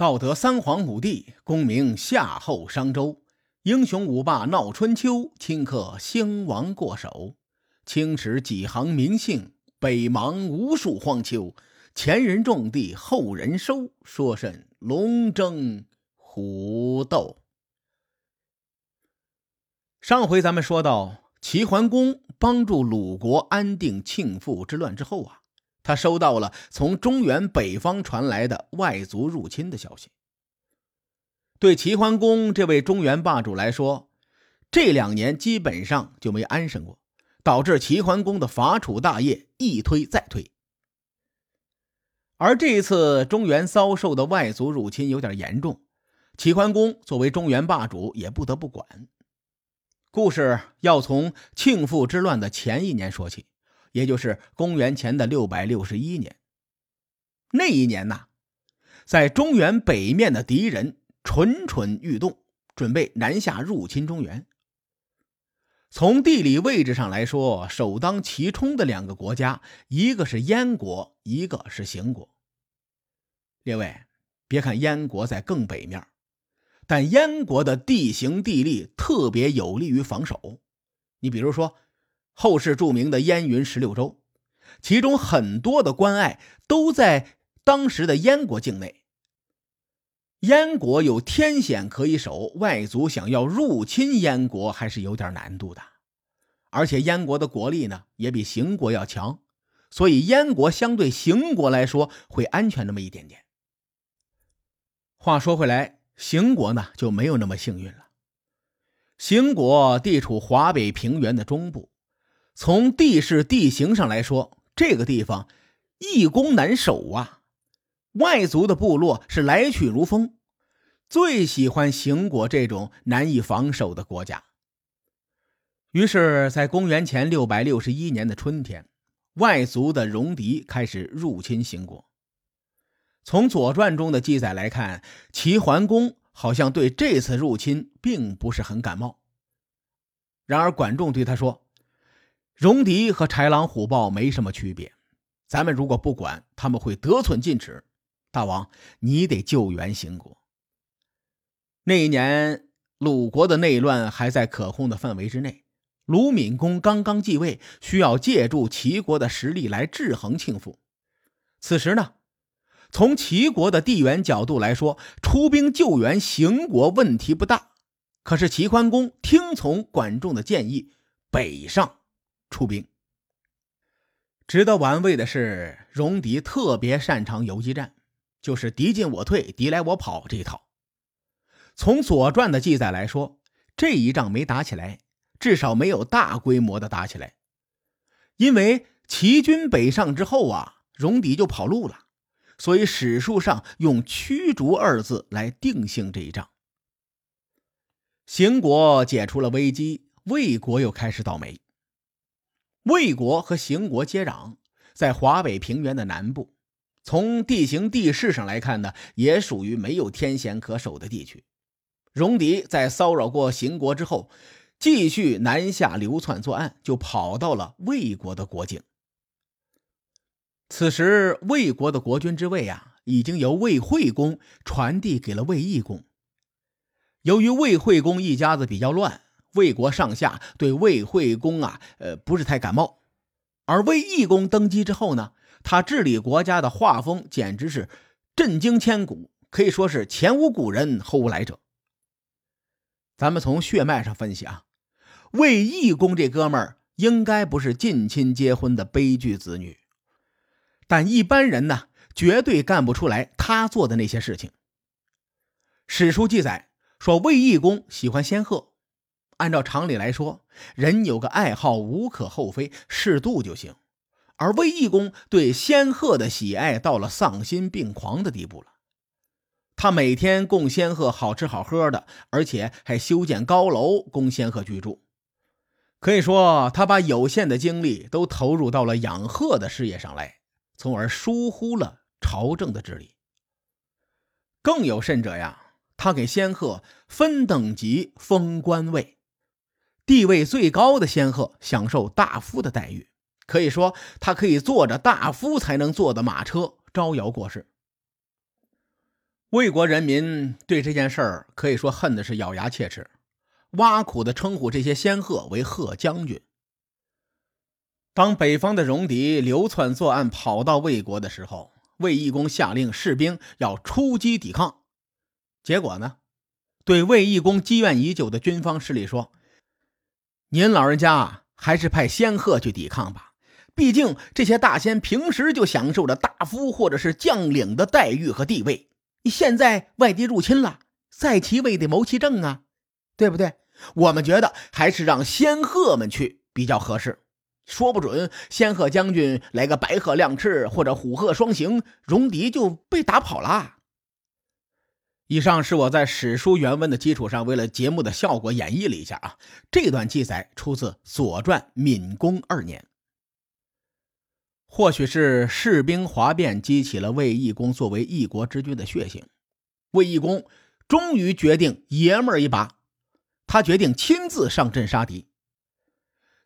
道德三皇五帝，功名夏后商周，英雄五霸闹春秋，顷刻兴亡过手。青史几行名姓，北邙无数荒丘。前人种地，后人收，说甚龙争虎斗？上回咱们说到，齐桓公帮助鲁国安定庆父之乱之后啊。他收到了从中原北方传来的外族入侵的消息。对齐桓公这位中原霸主来说，这两年基本上就没安生过，导致齐桓公的伐楚大业一推再推。而这一次中原遭受的外族入侵有点严重，齐桓公作为中原霸主也不得不管。故事要从庆父之乱的前一年说起。也就是公元前的六百六十一年，那一年呐，在中原北面的敌人蠢蠢欲动，准备南下入侵中原。从地理位置上来说，首当其冲的两个国家，一个是燕国，一个是邢国。列位，别看燕国在更北面，但燕国的地形地利特别有利于防守。你比如说。后世著名的燕云十六州，其中很多的关隘都在当时的燕国境内。燕国有天险可以守，外族想要入侵燕国还是有点难度的。而且燕国的国力呢，也比邢国要强，所以燕国相对邢国来说会安全那么一点点。话说回来，邢国呢就没有那么幸运了。邢国地处华北平原的中部。从地势地形上来说，这个地方易攻难守啊！外族的部落是来去如风，最喜欢邢国这种难以防守的国家。于是，在公元前六百六十一年的春天，外族的戎狄开始入侵邢国。从《左传》中的记载来看，齐桓公好像对这次入侵并不是很感冒。然而，管仲对他说。戎狄和豺狼虎豹没什么区别，咱们如果不管，他们会得寸进尺。大王，你得救援邢国。那一年，鲁国的内乱还在可控的范围之内，鲁闵公刚刚继位，需要借助齐国的实力来制衡庆父。此时呢，从齐国的地缘角度来说，出兵救援邢国问题不大。可是齐桓公听从管仲的建议，北上。出兵。值得玩味的是，戎狄特别擅长游击战，就是敌进我退，敌来我跑这一套。从《左传》的记载来说，这一仗没打起来，至少没有大规模的打起来。因为齐军北上之后啊，戎狄就跑路了，所以史书上用“驱逐”二字来定性这一仗。邢国解除了危机，魏国又开始倒霉。魏国和邢国接壤，在华北平原的南部。从地形地势上来看呢，也属于没有天险可守的地区。戎狄在骚扰过邢国之后，继续南下流窜作案，就跑到了魏国的国境。此时，魏国的国君之位啊，已经由魏惠公传递给了魏懿公。由于魏惠公一家子比较乱。魏国上下对魏惠公啊，呃，不是太感冒。而魏懿公登基之后呢，他治理国家的画风简直是震惊千古，可以说是前无古人后无来者。咱们从血脉上分析啊，魏懿公这哥们儿应该不是近亲结婚的悲剧子女，但一般人呢，绝对干不出来他做的那些事情。史书记载说，魏懿公喜欢仙鹤。按照常理来说，人有个爱好无可厚非，适度就行。而魏懿公对仙鹤的喜爱到了丧心病狂的地步了。他每天供仙鹤好吃好喝的，而且还修建高楼供仙鹤居住。可以说，他把有限的精力都投入到了养鹤的事业上来，从而疏忽了朝政的治理。更有甚者呀，他给仙鹤分等级、封官位。地位最高的仙鹤享受大夫的待遇，可以说他可以坐着大夫才能坐的马车招摇过市。魏国人民对这件事儿可以说恨的是咬牙切齿，挖苦的称呼这些仙鹤为鹤将军。当北方的戎狄流窜作案，跑到魏国的时候，魏义公下令士兵要出击抵抗。结果呢，对魏义公积怨已久的军方势力说：“您老人家还是派仙鹤去抵抗吧，毕竟这些大仙平时就享受着大夫或者是将领的待遇和地位。现在外敌入侵了，在其位得谋其政啊，对不对？我们觉得还是让仙鹤们去比较合适。”说不准，仙鹤将军来个白鹤亮翅或者虎鹤双形，戎狄就被打跑了。以上是我在史书原文的基础上，为了节目的效果演绎了一下啊。这段记载出自《左传》闵公二年。或许是士兵哗变激起了卫义公作为一国之君的血性，卫义公终于决定爷们儿一把，他决定亲自上阵杀敌。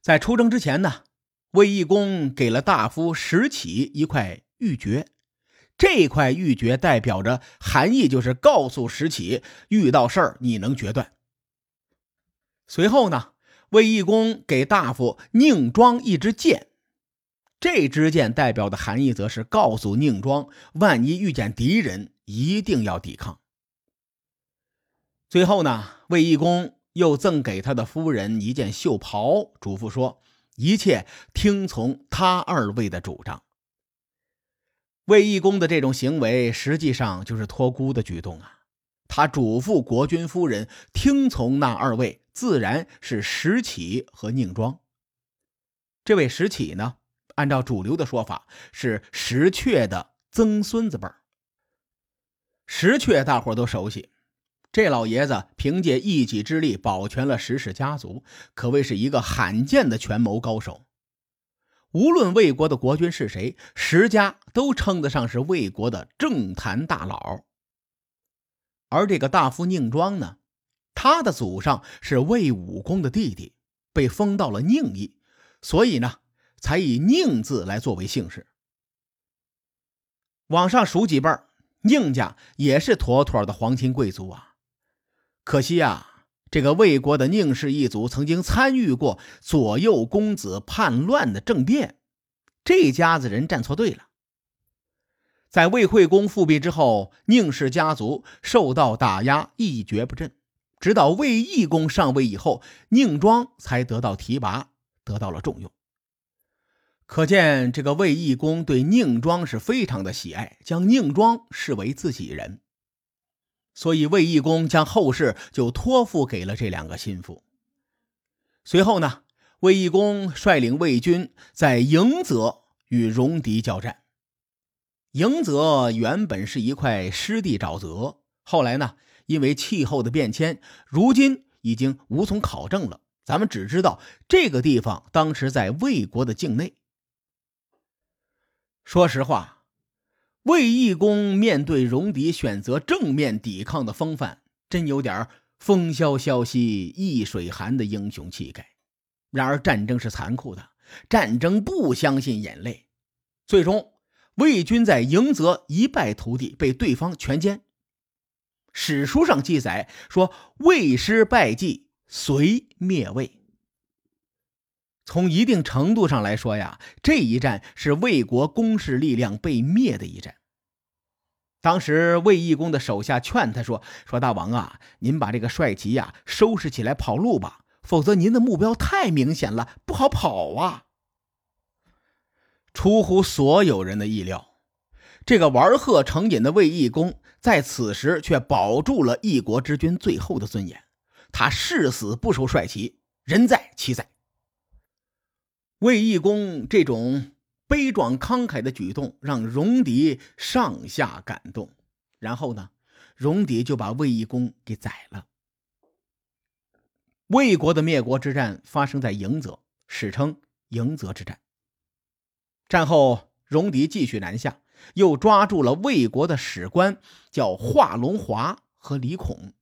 在出征之前呢。魏义公给了大夫石启一块玉珏，这块玉珏代表着含义，就是告诉石启，遇到事儿你能决断。随后呢，魏义公给大夫宁庄一支箭，这支箭代表的含义，则是告诉宁庄，万一遇见敌人，一定要抵抗。最后呢，魏义公又赠给他的夫人一件绣袍，嘱咐说。一切听从他二位的主张。魏义公的这种行为，实际上就是托孤的举动啊。他嘱咐国君夫人听从那二位，自然是石启和宁庄。这位石启呢，按照主流的说法，是石阙的曾孙子辈。石阙大伙都熟悉。这老爷子凭借一己之力保全了石氏家族，可谓是一个罕见的权谋高手。无论魏国的国君是谁，石家都称得上是魏国的政坛大佬。而这个大夫宁庄呢，他的祖上是魏武公的弟弟，被封到了宁邑，所以呢，才以宁字来作为姓氏。往上数几辈宁家也是妥妥的皇亲贵族啊。可惜啊，这个魏国的宁氏一族曾经参与过左右公子叛乱的政变，这家子人站错队了。在魏惠公复辟之后，宁氏家族受到打压，一蹶不振。直到魏懿公上位以后，宁庄才得到提拔，得到了重用。可见，这个魏懿公对宁庄是非常的喜爱，将宁庄视为自己人。所以，魏义公将后事就托付给了这两个心腹。随后呢，魏义公率领魏军在迎泽与戎狄交战。迎泽原本是一块湿地沼泽，后来呢，因为气候的变迁，如今已经无从考证了。咱们只知道这个地方当时在魏国的境内。说实话。魏义公面对戎狄，选择正面抵抗的风范，真有点风萧萧兮易水寒的英雄气概。然而，战争是残酷的，战争不相信眼泪。最终，魏军在迎泽一败涂地，被对方全歼。史书上记载说，魏师败绩，遂灭魏。从一定程度上来说呀，这一战是魏国攻势力量被灭的一战。当时魏义公的手下劝他说：“说大王啊，您把这个帅旗呀收拾起来跑路吧，否则您的目标太明显了，不好跑啊。”出乎所有人的意料，这个玩鹤成瘾的魏义公在此时却保住了一国之君最后的尊严，他誓死不收帅旗，人在其在。魏义公这种悲壮慷慨的举动让戎狄上下感动，然后呢，戎狄就把魏义公给宰了。魏国的灭国之战发生在迎泽，史称迎泽之战。战后，戎狄继续南下，又抓住了魏国的史官，叫华龙华和李孔。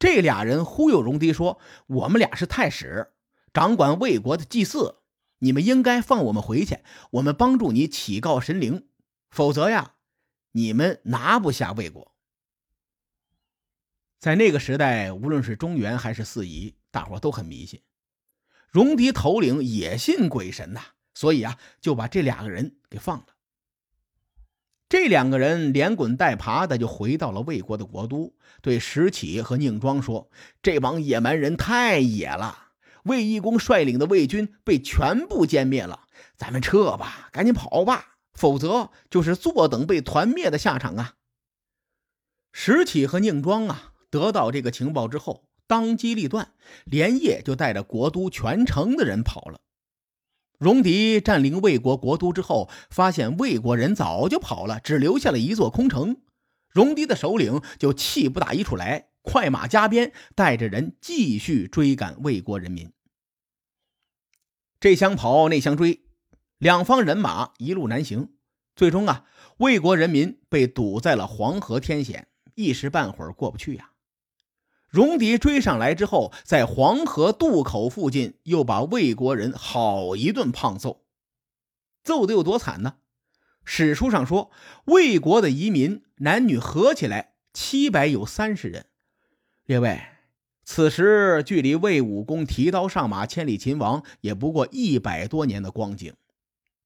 这俩人忽悠戎狄说：“我们俩是太史，掌管魏国的祭祀。”你们应该放我们回去，我们帮助你祈告神灵，否则呀，你们拿不下魏国。在那个时代，无论是中原还是四夷，大伙都很迷信。戎狄头领也信鬼神呐，所以啊，就把这两个人给放了。这两个人连滚带爬的就回到了魏国的国都，对石启和宁庄说：“这帮野蛮人太野了，魏义公率领的魏军被全部歼灭了，咱们撤吧，赶紧跑吧，否则就是坐等被团灭的下场啊！”石启和宁庄啊。得到这个情报之后，当机立断，连夜就带着国都全城的人跑了。戎狄占领魏国国都之后，发现魏国人早就跑了，只留下了一座空城。戎狄的首领就气不打一处来，快马加鞭，带着人继续追赶魏国人民。这厢跑，那厢追，两方人马一路南行，最终啊，魏国人民被堵在了黄河天险，一时半会儿过不去呀。戎狄追上来之后，在黄河渡口附近又把魏国人好一顿胖揍，揍的有多惨呢？史书上说，魏国的移民男女合起来七百有三十人。列位，此时距离魏武公提刀上马千里秦王也不过一百多年的光景，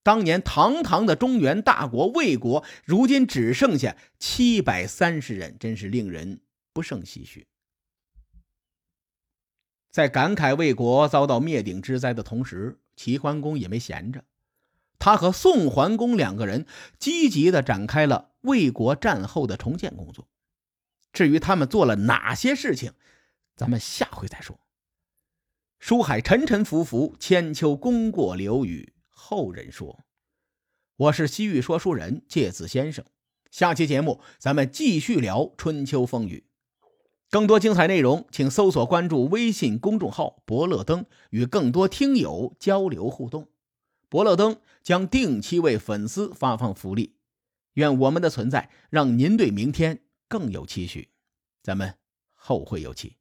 当年堂堂的中原大国魏国，如今只剩下七百三十人，真是令人不胜唏嘘。在感慨魏国遭到灭顶之灾的同时，齐桓公也没闲着，他和宋桓公两个人积极地展开了魏国战后的重建工作。至于他们做了哪些事情，咱们下回再说。书海沉沉浮浮，千秋功过留与后人说。我是西域说书人介子先生，下期节目咱们继续聊春秋风雨。更多精彩内容，请搜索关注微信公众号“伯乐灯”，与更多听友交流互动。伯乐灯将定期为粉丝发放福利。愿我们的存在让您对明天更有期许。咱们后会有期。